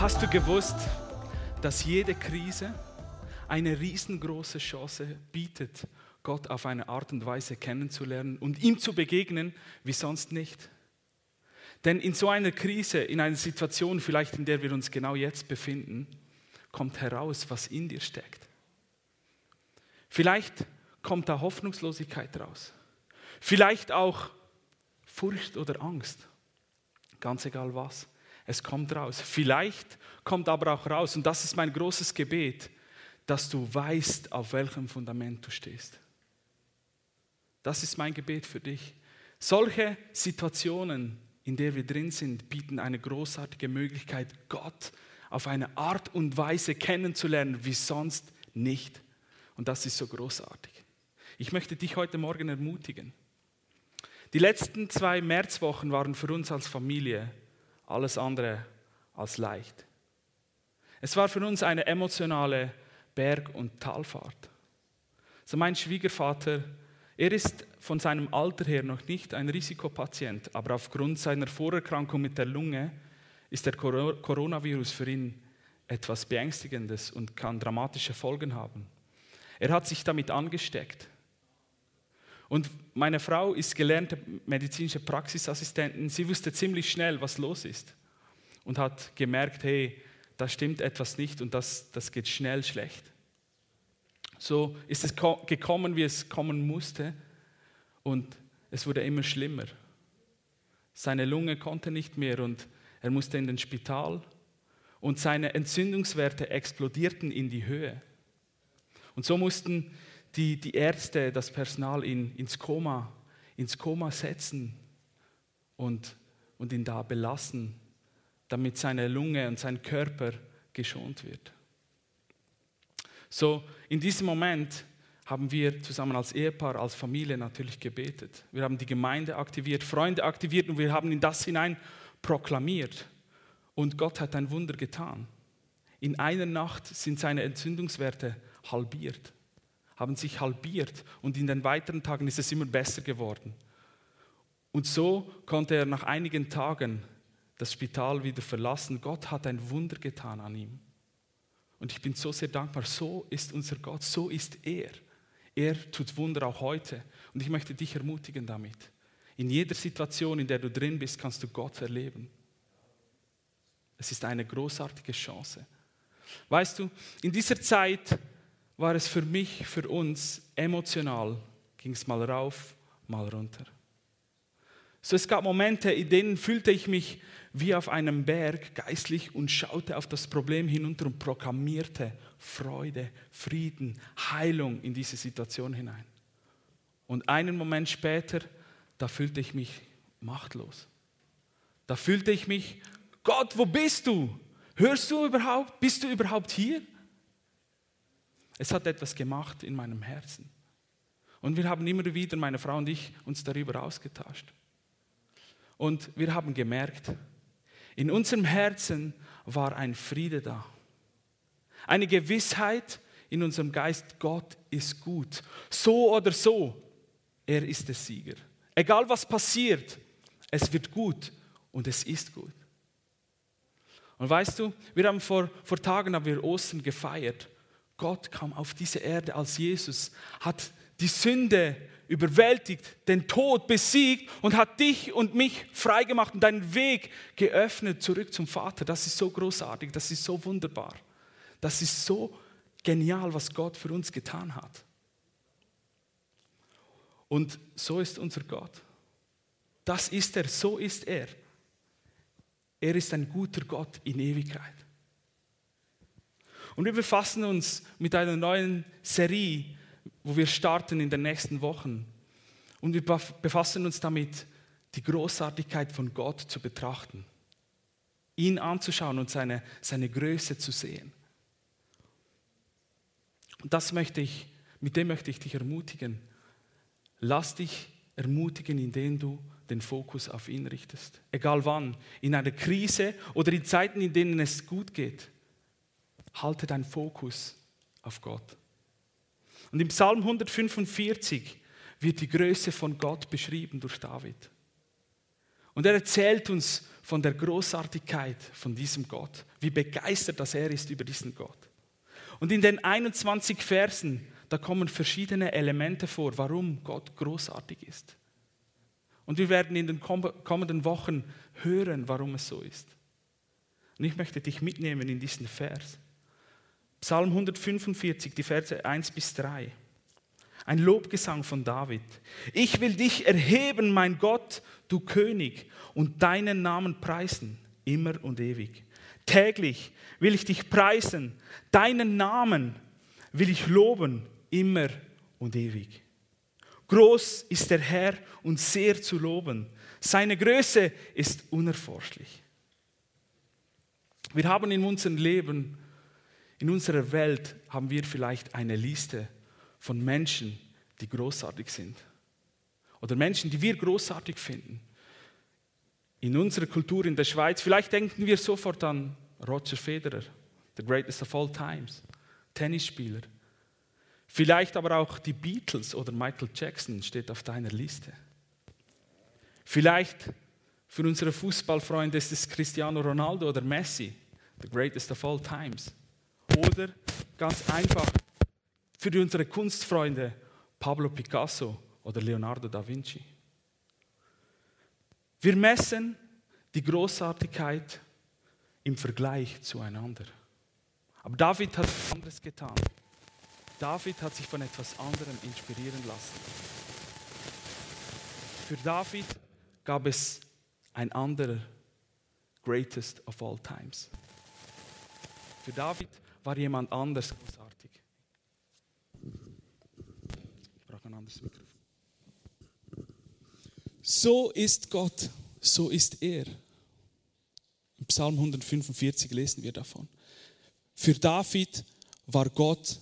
Hast du gewusst, dass jede Krise eine riesengroße Chance bietet, Gott auf eine Art und Weise kennenzulernen und ihm zu begegnen wie sonst nicht? Denn in so einer Krise, in einer Situation vielleicht, in der wir uns genau jetzt befinden, kommt heraus, was in dir steckt. Vielleicht kommt da Hoffnungslosigkeit raus. Vielleicht auch Furcht oder Angst. Ganz egal was. Es kommt raus. Vielleicht kommt aber auch raus, und das ist mein großes Gebet, dass du weißt, auf welchem Fundament du stehst. Das ist mein Gebet für dich. Solche Situationen, in der wir drin sind, bieten eine großartige Möglichkeit, Gott auf eine Art und Weise kennenzulernen, wie sonst nicht. Und das ist so großartig. Ich möchte dich heute Morgen ermutigen. Die letzten zwei Märzwochen waren für uns als Familie alles andere als leicht. Es war für uns eine emotionale Berg- und Talfahrt. So mein Schwiegervater, er ist von seinem Alter her noch nicht ein Risikopatient, aber aufgrund seiner Vorerkrankung mit der Lunge ist der Coronavirus für ihn etwas Beängstigendes und kann dramatische Folgen haben. Er hat sich damit angesteckt. Und meine Frau ist gelernte medizinische Praxisassistentin. Sie wusste ziemlich schnell, was los ist. Und hat gemerkt, hey, da stimmt etwas nicht und das, das geht schnell schlecht. So ist es gekommen, wie es kommen musste. Und es wurde immer schlimmer. Seine Lunge konnte nicht mehr und er musste in den Spital. Und seine Entzündungswerte explodierten in die Höhe. Und so mussten die, die Ärzte, das Personal in, ins, Koma, ins Koma setzen und, und ihn da belassen, damit seine Lunge und sein Körper geschont wird. So, in diesem Moment haben wir zusammen als Ehepaar, als Familie natürlich gebetet. Wir haben die Gemeinde aktiviert, Freunde aktiviert und wir haben in das hinein proklamiert. Und Gott hat ein Wunder getan. In einer Nacht sind seine Entzündungswerte halbiert haben sich halbiert und in den weiteren Tagen ist es immer besser geworden. Und so konnte er nach einigen Tagen das Spital wieder verlassen. Gott hat ein Wunder getan an ihm. Und ich bin so sehr dankbar. So ist unser Gott, so ist er. Er tut Wunder auch heute. Und ich möchte dich ermutigen damit. In jeder Situation, in der du drin bist, kannst du Gott erleben. Es ist eine großartige Chance. Weißt du, in dieser Zeit war es für mich, für uns emotional, ging es mal rauf, mal runter. So es gab Momente, in denen fühlte ich mich wie auf einem Berg geistlich und schaute auf das Problem hinunter und proklamierte Freude, Frieden, Heilung in diese Situation hinein. Und einen Moment später, da fühlte ich mich machtlos. Da fühlte ich mich, Gott, wo bist du? Hörst du überhaupt? Bist du überhaupt hier? Es hat etwas gemacht in meinem Herzen. Und wir haben immer wieder, meine Frau und ich, uns darüber ausgetauscht. Und wir haben gemerkt, in unserem Herzen war ein Friede da. Eine Gewissheit in unserem Geist, Gott ist gut. So oder so, er ist der Sieger. Egal was passiert, es wird gut und es ist gut. Und weißt du, wir haben vor, vor Tagen haben wir Ostern gefeiert Gott kam auf diese Erde als Jesus, hat die Sünde überwältigt, den Tod besiegt und hat dich und mich freigemacht und deinen Weg geöffnet zurück zum Vater. Das ist so großartig, das ist so wunderbar. Das ist so genial, was Gott für uns getan hat. Und so ist unser Gott. Das ist er, so ist er. Er ist ein guter Gott in Ewigkeit. Und wir befassen uns mit einer neuen Serie, wo wir starten in den nächsten Wochen. Und wir befassen uns damit, die Großartigkeit von Gott zu betrachten, ihn anzuschauen und seine, seine Größe zu sehen. Und das möchte ich, mit dem möchte ich dich ermutigen. Lass dich ermutigen, indem du den Fokus auf ihn richtest. Egal wann, in einer Krise oder in Zeiten, in denen es gut geht halte deinen Fokus auf Gott. Und im Psalm 145 wird die Größe von Gott beschrieben durch David. Und er erzählt uns von der Großartigkeit von diesem Gott, wie begeistert das er ist über diesen Gott. Und in den 21 Versen, da kommen verschiedene Elemente vor, warum Gott großartig ist. Und wir werden in den kommenden Wochen hören, warum es so ist. Und ich möchte dich mitnehmen in diesen Vers. Psalm 145, die Verse 1 bis 3. Ein Lobgesang von David. Ich will dich erheben, mein Gott, du König, und deinen Namen preisen, immer und ewig. Täglich will ich dich preisen, deinen Namen will ich loben, immer und ewig. Groß ist der Herr und sehr zu loben. Seine Größe ist unerforschlich. Wir haben in unserem Leben, in unserer Welt, haben wir vielleicht eine Liste von Menschen, die großartig sind. Oder Menschen, die wir großartig finden. In unserer Kultur in der Schweiz, vielleicht denken wir sofort an Roger Federer, the greatest of all times, Tennisspieler. Vielleicht aber auch die Beatles oder Michael Jackson steht auf deiner Liste. Vielleicht für unsere Fußballfreunde ist es Cristiano Ronaldo oder Messi, the greatest of all times. Oder ganz einfach für unsere Kunstfreunde Pablo Picasso oder Leonardo da Vinci. Wir messen die Großartigkeit im Vergleich zueinander. Aber David hat etwas anderes getan. David hat sich von etwas anderem inspirieren lassen. Für David gab es ein anderer Greatest of all times. Für David war jemand anders großartig. Ich brauche ein anderes Mikrofon. So ist Gott, so ist er. Im Psalm 145 lesen wir davon. Für David war Gott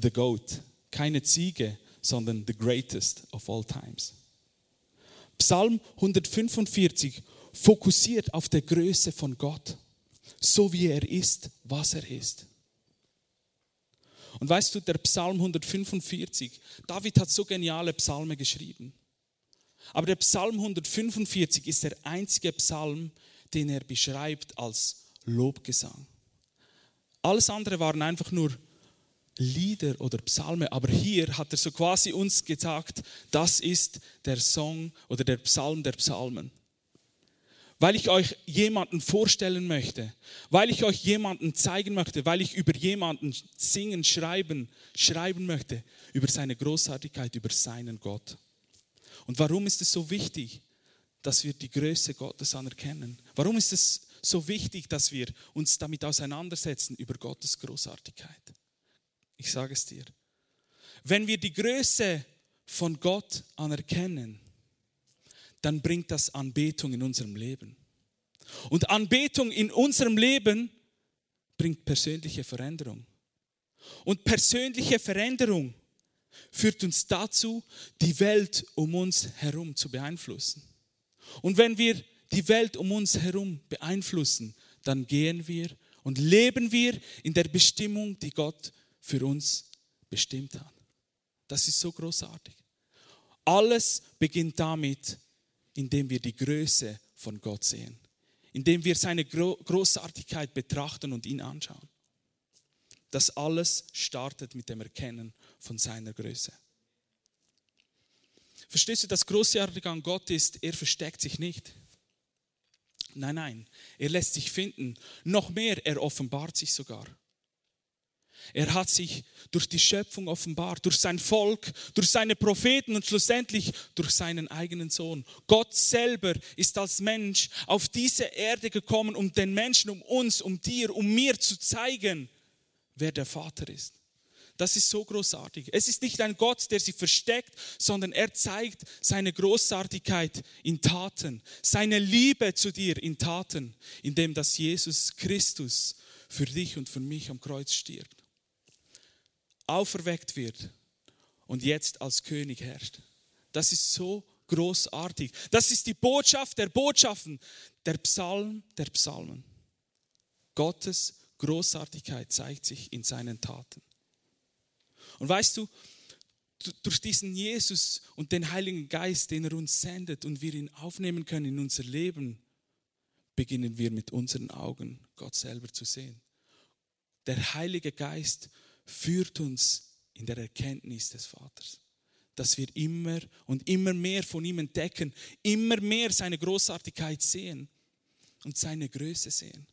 the goat, keine Ziege, sondern the greatest of all times. Psalm 145 fokussiert auf der Größe von Gott, so wie er ist, was er ist. Und weißt du, der Psalm 145, David hat so geniale Psalme geschrieben. Aber der Psalm 145 ist der einzige Psalm, den er beschreibt als Lobgesang. Alles andere waren einfach nur Lieder oder Psalme, aber hier hat er so quasi uns gesagt, das ist der Song oder der Psalm der Psalmen. Weil ich euch jemanden vorstellen möchte, weil ich euch jemanden zeigen möchte, weil ich über jemanden singen, schreiben, schreiben möchte, über seine Großartigkeit, über seinen Gott. Und warum ist es so wichtig, dass wir die Größe Gottes anerkennen? Warum ist es so wichtig, dass wir uns damit auseinandersetzen über Gottes Großartigkeit? Ich sage es dir. Wenn wir die Größe von Gott anerkennen, dann bringt das Anbetung in unserem Leben. Und Anbetung in unserem Leben bringt persönliche Veränderung. Und persönliche Veränderung führt uns dazu, die Welt um uns herum zu beeinflussen. Und wenn wir die Welt um uns herum beeinflussen, dann gehen wir und leben wir in der Bestimmung, die Gott für uns bestimmt hat. Das ist so großartig. Alles beginnt damit, indem wir die Größe von Gott sehen, indem wir seine Großartigkeit betrachten und ihn anschauen. Das alles startet mit dem Erkennen von seiner Größe. Verstehst du, das Großartige an Gott ist, er versteckt sich nicht. Nein, nein, er lässt sich finden. Noch mehr, er offenbart sich sogar. Er hat sich durch die Schöpfung offenbart, durch sein Volk, durch seine Propheten und schlussendlich durch seinen eigenen Sohn. Gott selber ist als Mensch auf diese Erde gekommen, um den Menschen, um uns, um dir, um mir zu zeigen, wer der Vater ist. Das ist so großartig. Es ist nicht ein Gott, der sich versteckt, sondern er zeigt seine Großartigkeit in Taten, seine Liebe zu dir in Taten, indem das Jesus Christus für dich und für mich am Kreuz stirbt auferweckt wird und jetzt als König herrscht. Das ist so großartig. Das ist die Botschaft der Botschaften, der Psalm der Psalmen. Gottes Großartigkeit zeigt sich in seinen Taten. Und weißt du, durch diesen Jesus und den Heiligen Geist, den er uns sendet und wir ihn aufnehmen können in unser Leben, beginnen wir mit unseren Augen Gott selber zu sehen. Der Heilige Geist führt uns in der Erkenntnis des Vaters, dass wir immer und immer mehr von ihm entdecken, immer mehr seine Großartigkeit sehen und seine Größe sehen.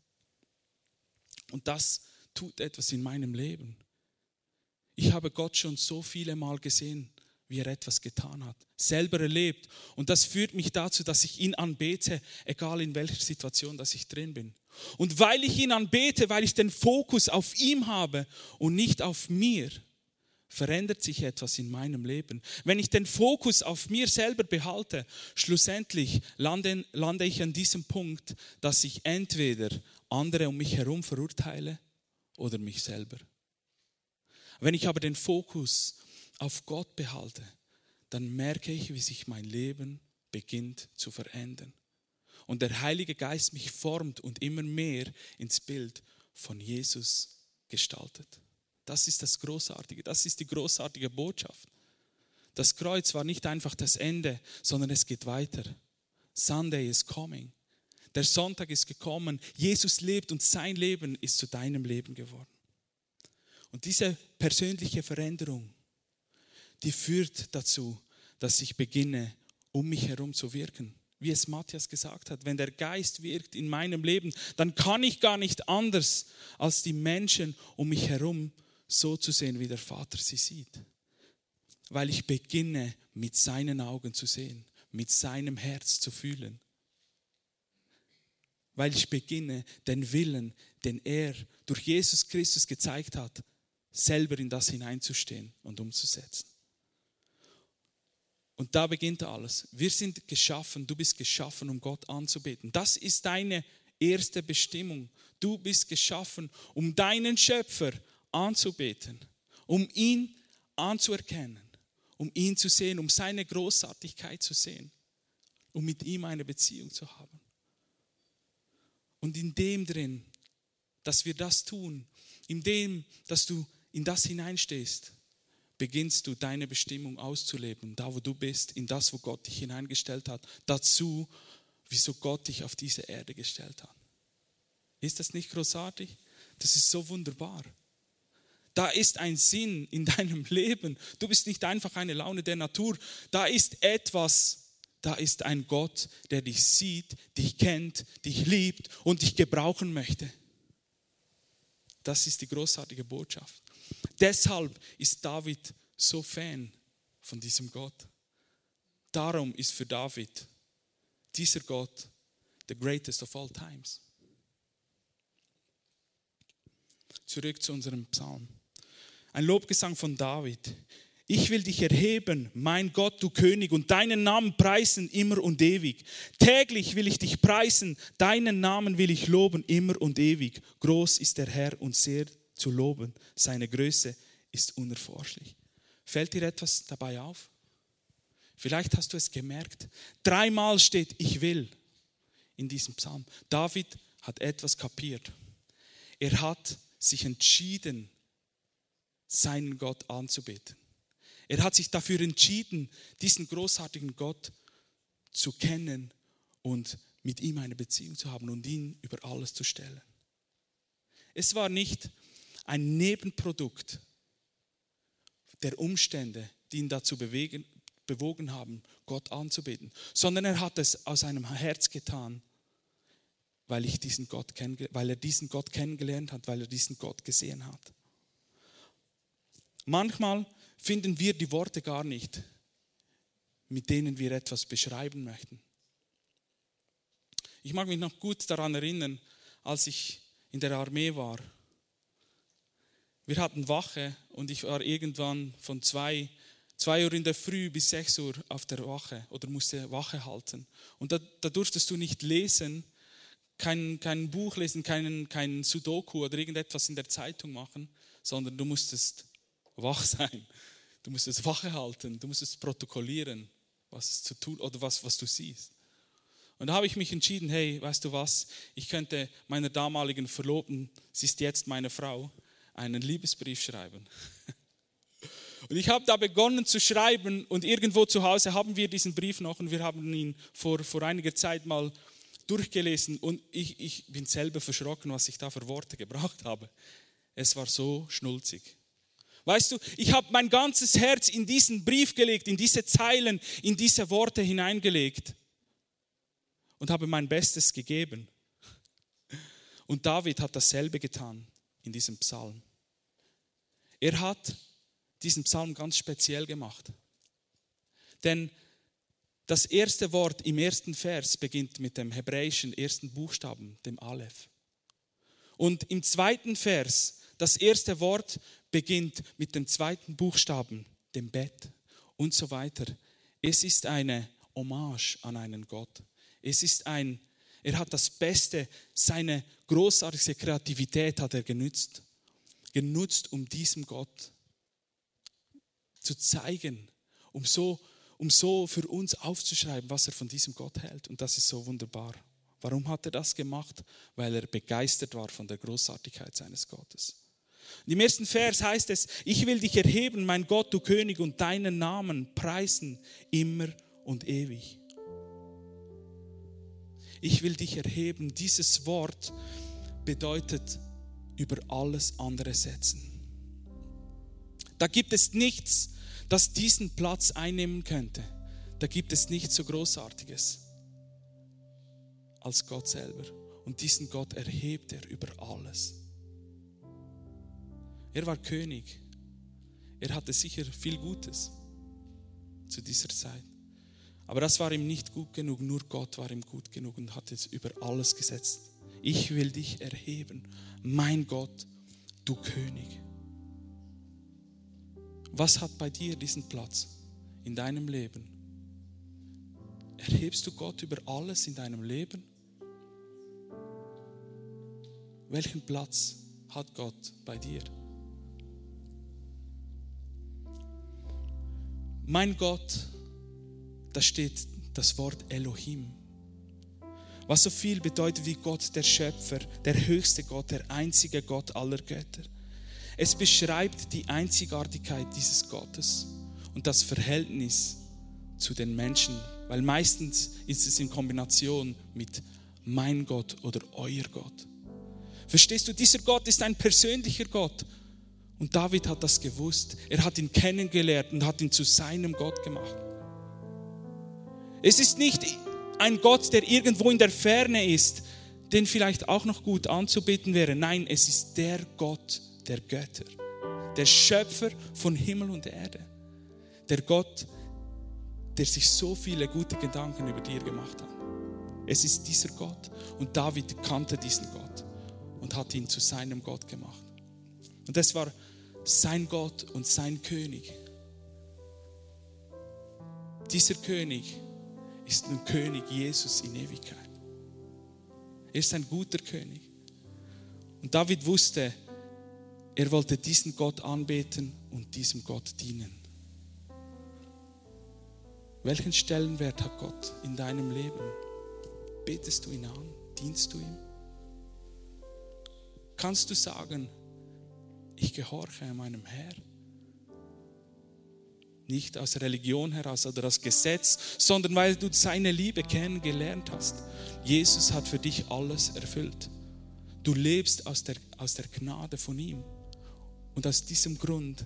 Und das tut etwas in meinem Leben. Ich habe Gott schon so viele Mal gesehen, wie er etwas getan hat, selber erlebt. Und das führt mich dazu, dass ich ihn anbete, egal in welcher Situation, dass ich drin bin. Und weil ich ihn anbete, weil ich den Fokus auf ihm habe und nicht auf mir, verändert sich etwas in meinem Leben. Wenn ich den Fokus auf mir selber behalte, schlussendlich lande, lande ich an diesem Punkt, dass ich entweder andere um mich herum verurteile oder mich selber. Wenn ich aber den Fokus auf Gott behalte, dann merke ich, wie sich mein Leben beginnt zu verändern. Und der Heilige Geist mich formt und immer mehr ins Bild von Jesus gestaltet. Das ist das Großartige, das ist die großartige Botschaft. Das Kreuz war nicht einfach das Ende, sondern es geht weiter. Sunday is coming. Der Sonntag ist gekommen. Jesus lebt und sein Leben ist zu deinem Leben geworden. Und diese persönliche Veränderung, die führt dazu, dass ich beginne, um mich herum zu wirken. Wie es Matthias gesagt hat, wenn der Geist wirkt in meinem Leben, dann kann ich gar nicht anders, als die Menschen um mich herum so zu sehen, wie der Vater sie sieht. Weil ich beginne, mit seinen Augen zu sehen, mit seinem Herz zu fühlen. Weil ich beginne, den Willen, den er durch Jesus Christus gezeigt hat, selber in das hineinzustehen und umzusetzen. Und da beginnt alles. Wir sind geschaffen, du bist geschaffen, um Gott anzubeten. Das ist deine erste Bestimmung. Du bist geschaffen, um deinen Schöpfer anzubeten, um ihn anzuerkennen, um ihn zu sehen, um seine Großartigkeit zu sehen, um mit ihm eine Beziehung zu haben. Und in dem drin, dass wir das tun, in dem, dass du in das hineinstehst, beginnst du deine Bestimmung auszuleben, da wo du bist, in das, wo Gott dich hineingestellt hat, dazu, wieso Gott dich auf diese Erde gestellt hat. Ist das nicht großartig? Das ist so wunderbar. Da ist ein Sinn in deinem Leben. Du bist nicht einfach eine Laune der Natur. Da ist etwas, da ist ein Gott, der dich sieht, dich kennt, dich liebt und dich gebrauchen möchte. Das ist die großartige Botschaft. Deshalb ist David so Fan von diesem Gott. Darum ist für David dieser Gott the greatest of all times. Zurück zu unserem Psalm. Ein Lobgesang von David. Ich will dich erheben, mein Gott, du König, und deinen Namen preisen immer und ewig. Täglich will ich dich preisen, deinen Namen will ich loben immer und ewig. Groß ist der Herr und sehr zu loben. Seine Größe ist unerforschlich. Fällt dir etwas dabei auf? Vielleicht hast du es gemerkt. Dreimal steht ich will in diesem Psalm. David hat etwas kapiert. Er hat sich entschieden, seinen Gott anzubeten. Er hat sich dafür entschieden, diesen großartigen Gott zu kennen und mit ihm eine Beziehung zu haben und ihn über alles zu stellen. Es war nicht ein Nebenprodukt der Umstände, die ihn dazu bewegen, bewogen haben, Gott anzubeten, sondern er hat es aus seinem Herz getan, weil, ich diesen Gott weil er diesen Gott kennengelernt hat, weil er diesen Gott gesehen hat. Manchmal finden wir die Worte gar nicht, mit denen wir etwas beschreiben möchten. Ich mag mich noch gut daran erinnern, als ich in der Armee war. Wir hatten Wache und ich war irgendwann von zwei, zwei Uhr in der Früh bis sechs Uhr auf der Wache oder musste Wache halten. Und da, da durftest du nicht lesen, kein, kein Buch lesen, kein, kein Sudoku oder irgendetwas in der Zeitung machen, sondern du musstest wach sein. Du musst es Wache halten, du musst es protokollieren, was es zu tun oder was, was du siehst. Und da habe ich mich entschieden, hey, weißt du was, ich könnte meiner damaligen Verlobten, sie ist jetzt meine Frau, einen Liebesbrief schreiben. Und ich habe da begonnen zu schreiben und irgendwo zu Hause haben wir diesen Brief noch und wir haben ihn vor, vor einiger Zeit mal durchgelesen und ich, ich bin selber verschrocken, was ich da für Worte gebraucht habe. Es war so schnulzig. Weißt du, ich habe mein ganzes Herz in diesen Brief gelegt, in diese Zeilen, in diese Worte hineingelegt und habe mein Bestes gegeben. Und David hat dasselbe getan in diesem Psalm. Er hat diesen Psalm ganz speziell gemacht. Denn das erste Wort im ersten Vers beginnt mit dem hebräischen ersten Buchstaben, dem Aleph. Und im zweiten Vers, das erste Wort beginnt mit dem zweiten Buchstaben, dem Bett und so weiter. Es ist eine Hommage an einen Gott. Es ist ein, er hat das Beste, seine großartige Kreativität hat er genutzt, genutzt, um diesem Gott zu zeigen, um so um so für uns aufzuschreiben, was er von diesem Gott hält. Und das ist so wunderbar. Warum hat er das gemacht? Weil er begeistert war von der Großartigkeit seines Gottes. Und Im ersten Vers heißt es, ich will dich erheben, mein Gott, du König, und deinen Namen preisen immer und ewig. Ich will dich erheben. Dieses Wort bedeutet über alles andere setzen. Da gibt es nichts, das diesen Platz einnehmen könnte, da gibt es nichts so Großartiges als Gott selber. Und diesen Gott erhebt er über alles. Er war König. Er hatte sicher viel Gutes zu dieser Zeit. Aber das war ihm nicht gut genug, nur Gott war ihm gut genug und hat es über alles gesetzt. Ich will dich erheben, mein Gott, du König. Was hat bei dir diesen Platz in deinem Leben? Erhebst du Gott über alles in deinem Leben? Welchen Platz hat Gott bei dir? Mein Gott, da steht das Wort Elohim, was so viel bedeutet wie Gott, der Schöpfer, der höchste Gott, der einzige Gott aller Götter. Es beschreibt die Einzigartigkeit dieses Gottes und das Verhältnis zu den Menschen, weil meistens ist es in Kombination mit mein Gott oder euer Gott. Verstehst du, dieser Gott ist ein persönlicher Gott. Und David hat das gewusst. Er hat ihn kennengelernt und hat ihn zu seinem Gott gemacht. Es ist nicht ein Gott, der irgendwo in der Ferne ist, den vielleicht auch noch gut anzubeten wäre. Nein, es ist der Gott, der Götter, der Schöpfer von Himmel und Erde, der Gott, der sich so viele gute Gedanken über dir gemacht hat. Es ist dieser Gott und David kannte diesen Gott und hat ihn zu seinem Gott gemacht. Und es war sein Gott und sein König. Dieser König ist ein König Jesus in Ewigkeit. Er ist ein guter König. Und David wusste, er wollte diesen Gott anbeten und diesem Gott dienen. Welchen Stellenwert hat Gott in deinem Leben? Betest du ihn an? Dienst du ihm? Kannst du sagen, ich gehorche meinem Herr? Nicht aus Religion heraus oder aus Gesetz, sondern weil du seine Liebe kennengelernt hast. Jesus hat für dich alles erfüllt. Du lebst aus der, aus der Gnade von ihm. Und aus diesem Grund,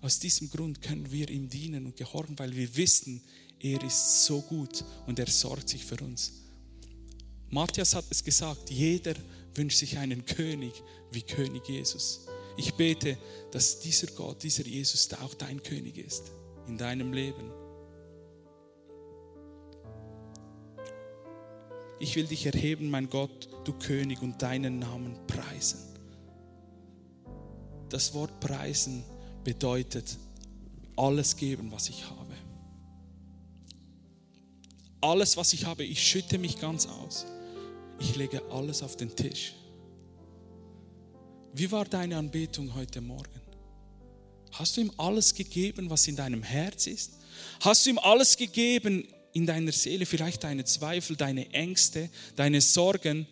aus diesem Grund können wir ihm dienen und gehorchen, weil wir wissen, er ist so gut und er sorgt sich für uns. Matthias hat es gesagt, jeder wünscht sich einen König wie König Jesus. Ich bete, dass dieser Gott, dieser Jesus auch dein König ist in deinem Leben. Ich will dich erheben, mein Gott, du König, und deinen Namen preisen das Wort preisen bedeutet alles geben, was ich habe. Alles, was ich habe, ich schütte mich ganz aus. Ich lege alles auf den Tisch. Wie war deine Anbetung heute Morgen? Hast du ihm alles gegeben, was in deinem Herz ist? Hast du ihm alles gegeben in deiner Seele, vielleicht deine Zweifel, deine Ängste, deine Sorgen,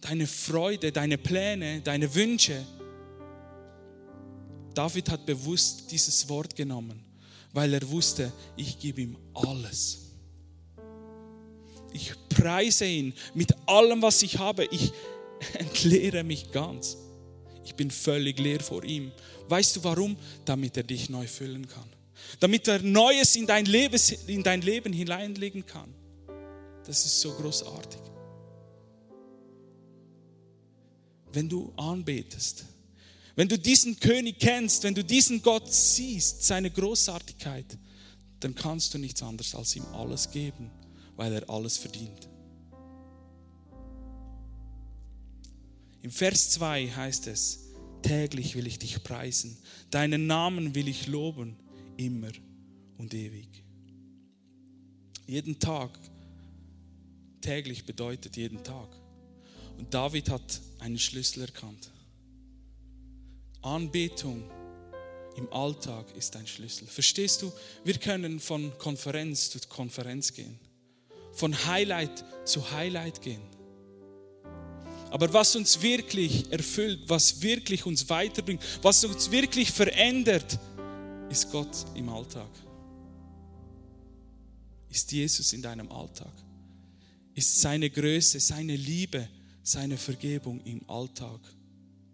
deine Freude, deine Pläne, deine Wünsche? David hat bewusst dieses Wort genommen, weil er wusste, ich gebe ihm alles. ich preise ihn mit allem, was ich habe. Ich entleere mich ganz. Ich bin völlig leer vor ihm. Weißt du warum? Damit er dich neu füllen kann. Damit er Neues in dein Leben, in dein Leben hineinlegen kann. Das ist so großartig. Wenn du anbetest, wenn du diesen König kennst, wenn du diesen Gott siehst, seine Großartigkeit, dann kannst du nichts anderes als ihm alles geben, weil er alles verdient. Im Vers 2 heißt es, täglich will ich dich preisen, deinen Namen will ich loben, immer und ewig. Jeden Tag, täglich bedeutet jeden Tag. Und David hat einen Schlüssel erkannt. Anbetung im Alltag ist ein Schlüssel. Verstehst du? Wir können von Konferenz zu Konferenz gehen, von Highlight zu Highlight gehen. Aber was uns wirklich erfüllt, was wirklich uns weiterbringt, was uns wirklich verändert, ist Gott im Alltag. Ist Jesus in deinem Alltag. Ist seine Größe, seine Liebe, seine Vergebung im Alltag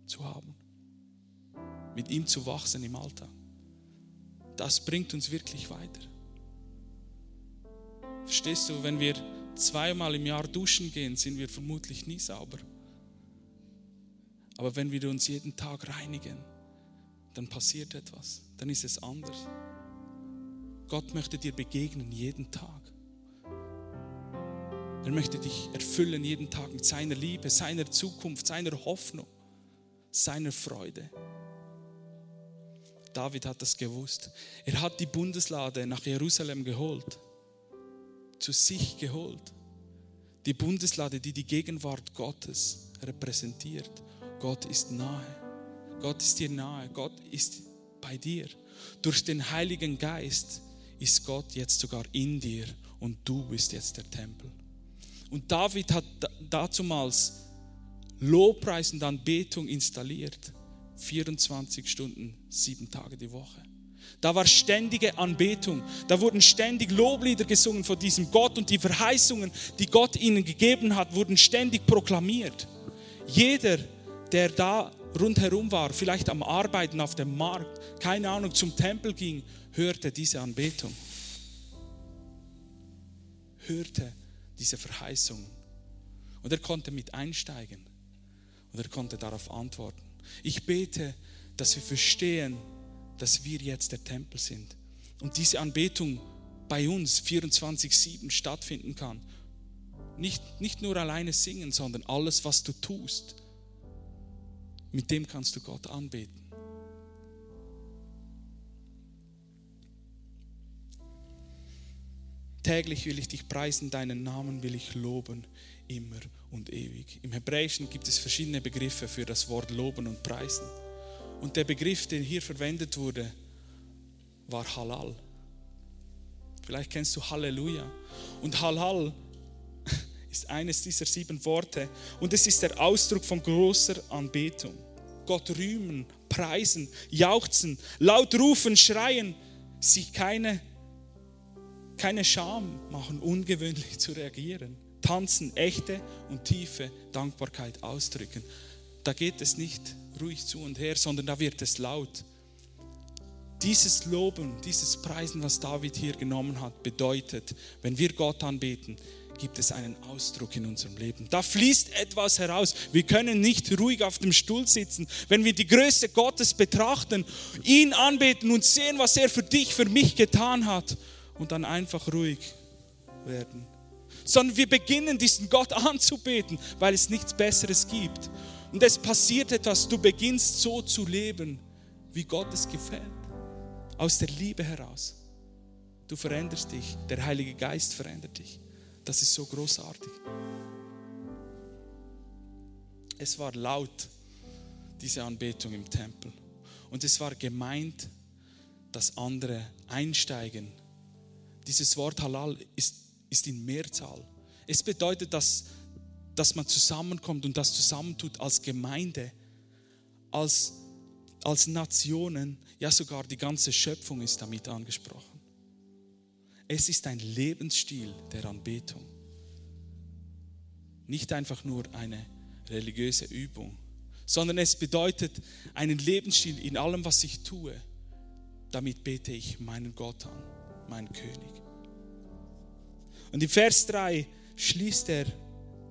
zu haben. Mit ihm zu wachsen im Alltag. Das bringt uns wirklich weiter. Verstehst du, wenn wir zweimal im Jahr duschen gehen, sind wir vermutlich nie sauber. Aber wenn wir uns jeden Tag reinigen, dann passiert etwas, dann ist es anders. Gott möchte dir begegnen jeden Tag. Er möchte dich erfüllen jeden Tag mit seiner Liebe, seiner Zukunft, seiner Hoffnung, seiner Freude. David hat das gewusst. Er hat die Bundeslade nach Jerusalem geholt, zu sich geholt. Die Bundeslade, die die Gegenwart Gottes repräsentiert. Gott ist nahe. Gott ist dir nahe. Gott ist bei dir. Durch den Heiligen Geist ist Gott jetzt sogar in dir und du bist jetzt der Tempel. Und David hat dazumals Lobpreis und Anbetung installiert. 24 Stunden, sieben Tage die Woche. Da war ständige Anbetung. Da wurden ständig Loblieder gesungen von diesem Gott und die Verheißungen, die Gott ihnen gegeben hat, wurden ständig proklamiert. Jeder, der da rundherum war, vielleicht am Arbeiten auf dem Markt, keine Ahnung, zum Tempel ging, hörte diese Anbetung. Hörte diese Verheißung. Und er konnte mit einsteigen. Und er konnte darauf antworten. Ich bete, dass wir verstehen, dass wir jetzt der Tempel sind. Und diese Anbetung bei uns 24-7 stattfinden kann. Nicht, nicht nur alleine singen, sondern alles, was du tust mit dem kannst du Gott anbeten. Täglich will ich dich preisen, deinen Namen will ich loben, immer und ewig. Im Hebräischen gibt es verschiedene Begriffe für das Wort loben und preisen. Und der Begriff, der hier verwendet wurde, war Halal. Vielleicht kennst du Halleluja. Und Halal ist eines dieser sieben Worte und es ist der Ausdruck von großer Anbetung. Gott rühmen, preisen, jauchzen, laut rufen, schreien, sich keine, keine Scham machen, ungewöhnlich zu reagieren, tanzen, echte und tiefe Dankbarkeit ausdrücken. Da geht es nicht ruhig zu und her, sondern da wird es laut. Dieses Loben, dieses Preisen, was David hier genommen hat, bedeutet, wenn wir Gott anbeten, gibt es einen Ausdruck in unserem Leben. Da fließt etwas heraus. Wir können nicht ruhig auf dem Stuhl sitzen. Wenn wir die Größe Gottes betrachten, ihn anbeten und sehen, was er für dich, für mich getan hat und dann einfach ruhig werden. Sondern wir beginnen diesen Gott anzubeten, weil es nichts Besseres gibt. Und es passiert etwas, du beginnst so zu leben, wie Gott es gefällt. Aus der Liebe heraus. Du veränderst dich, der Heilige Geist verändert dich. Das ist so großartig. Es war laut, diese Anbetung im Tempel. Und es war gemeint, dass andere einsteigen. Dieses Wort Halal ist, ist in Mehrzahl. Es bedeutet, dass, dass man zusammenkommt und das zusammentut als Gemeinde, als, als Nationen, ja sogar die ganze Schöpfung ist damit angesprochen. Es ist ein Lebensstil der Anbetung. nicht einfach nur eine religiöse Übung, sondern es bedeutet einen Lebensstil in allem, was ich tue. Damit bete ich meinen Gott an, meinen König. Und im Vers 3 schließt er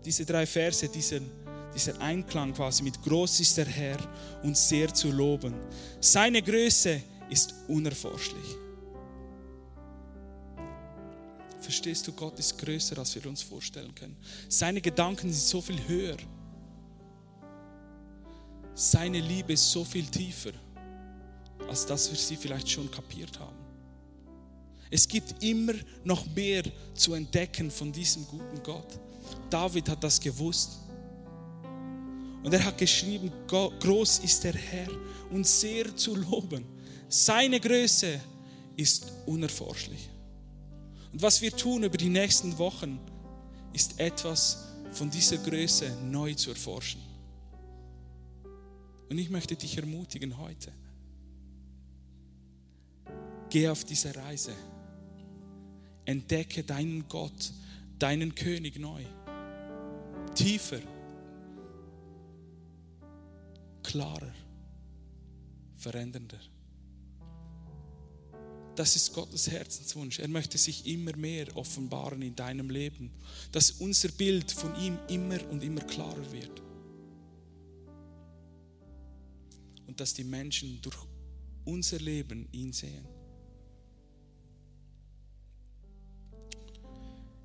diese drei Verse, diesen, dieser Einklang quasi mit groß ist der Herr und sehr zu loben. Seine Größe ist unerforschlich. Verstehst du, Gott ist größer, als wir uns vorstellen können. Seine Gedanken sind so viel höher. Seine Liebe ist so viel tiefer, als dass wir sie vielleicht schon kapiert haben. Es gibt immer noch mehr zu entdecken von diesem guten Gott. David hat das gewusst. Und er hat geschrieben, groß ist der Herr und sehr zu loben. Seine Größe ist unerforschlich. Und was wir tun über die nächsten Wochen, ist etwas von dieser Größe neu zu erforschen. Und ich möchte dich ermutigen heute. Geh auf diese Reise. Entdecke deinen Gott, deinen König neu. Tiefer. Klarer. Verändernder. Das ist Gottes Herzenswunsch. Er möchte sich immer mehr offenbaren in deinem Leben, dass unser Bild von ihm immer und immer klarer wird. Und dass die Menschen durch unser Leben ihn sehen.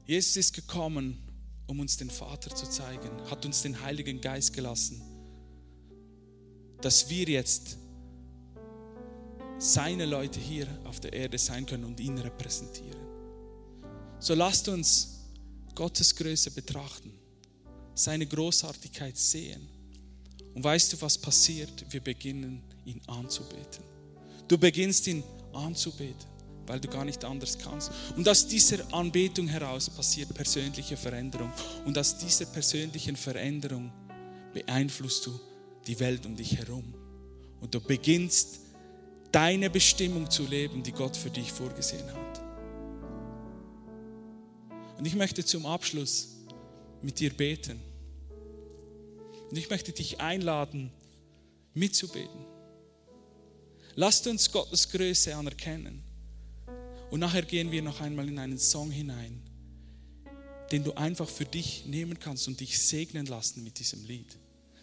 Jesus ist gekommen, um uns den Vater zu zeigen, hat uns den Heiligen Geist gelassen, dass wir jetzt seine Leute hier auf der Erde sein können und ihn repräsentieren. So lasst uns Gottes Größe betrachten, seine Großartigkeit sehen. Und weißt du, was passiert? Wir beginnen ihn anzubeten. Du beginnst ihn anzubeten, weil du gar nicht anders kannst. Und aus dieser Anbetung heraus passiert persönliche Veränderung. Und aus dieser persönlichen Veränderung beeinflusst du die Welt um dich herum. Und du beginnst deine Bestimmung zu leben, die Gott für dich vorgesehen hat. Und ich möchte zum Abschluss mit dir beten. Und ich möchte dich einladen, mitzubeten. Lasst uns Gottes Größe anerkennen. Und nachher gehen wir noch einmal in einen Song hinein, den du einfach für dich nehmen kannst und dich segnen lassen mit diesem Lied.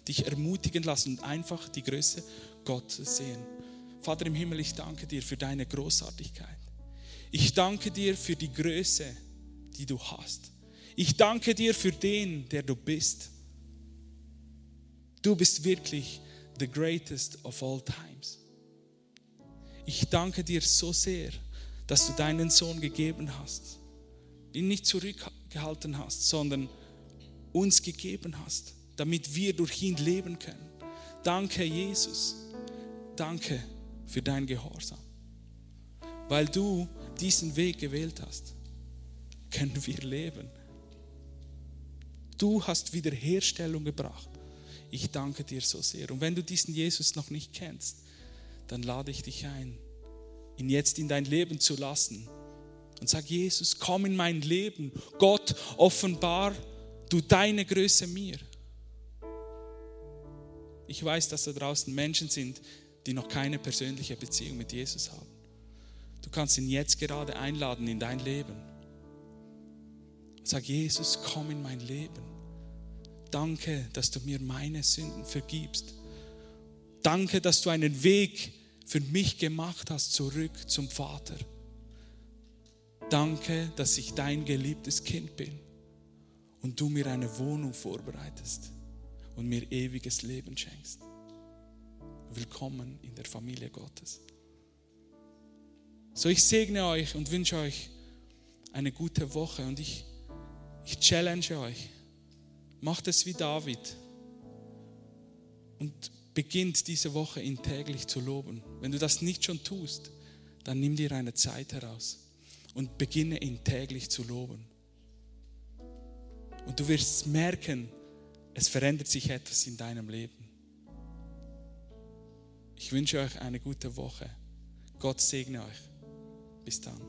Dich ermutigen lassen und einfach die Größe Gottes sehen. Vater im Himmel, ich danke dir für deine Großartigkeit. Ich danke dir für die Größe, die du hast. Ich danke dir für den, der du bist. Du bist wirklich the greatest of all times. Ich danke dir so sehr, dass du deinen Sohn gegeben hast, ihn nicht zurückgehalten hast, sondern uns gegeben hast, damit wir durch ihn leben können. Danke, Jesus. Danke für dein Gehorsam. Weil du diesen Weg gewählt hast, können wir leben. Du hast Wiederherstellung gebracht. Ich danke dir so sehr. Und wenn du diesen Jesus noch nicht kennst, dann lade ich dich ein, ihn jetzt in dein Leben zu lassen. Und sag, Jesus, komm in mein Leben. Gott, offenbar du deine Größe mir. Ich weiß, dass da draußen Menschen sind, die noch keine persönliche Beziehung mit Jesus haben. Du kannst ihn jetzt gerade einladen in dein Leben. Sag, Jesus, komm in mein Leben. Danke, dass du mir meine Sünden vergibst. Danke, dass du einen Weg für mich gemacht hast, zurück zum Vater. Danke, dass ich dein geliebtes Kind bin und du mir eine Wohnung vorbereitest und mir ewiges Leben schenkst willkommen in der Familie Gottes. So, ich segne euch und wünsche euch eine gute Woche und ich, ich challenge euch. Macht es wie David und beginnt diese Woche ihn täglich zu loben. Wenn du das nicht schon tust, dann nimm dir eine Zeit heraus und beginne ihn täglich zu loben. Und du wirst merken, es verändert sich etwas in deinem Leben. Ich wünsche euch eine gute Woche. Gott segne euch. Bis dann.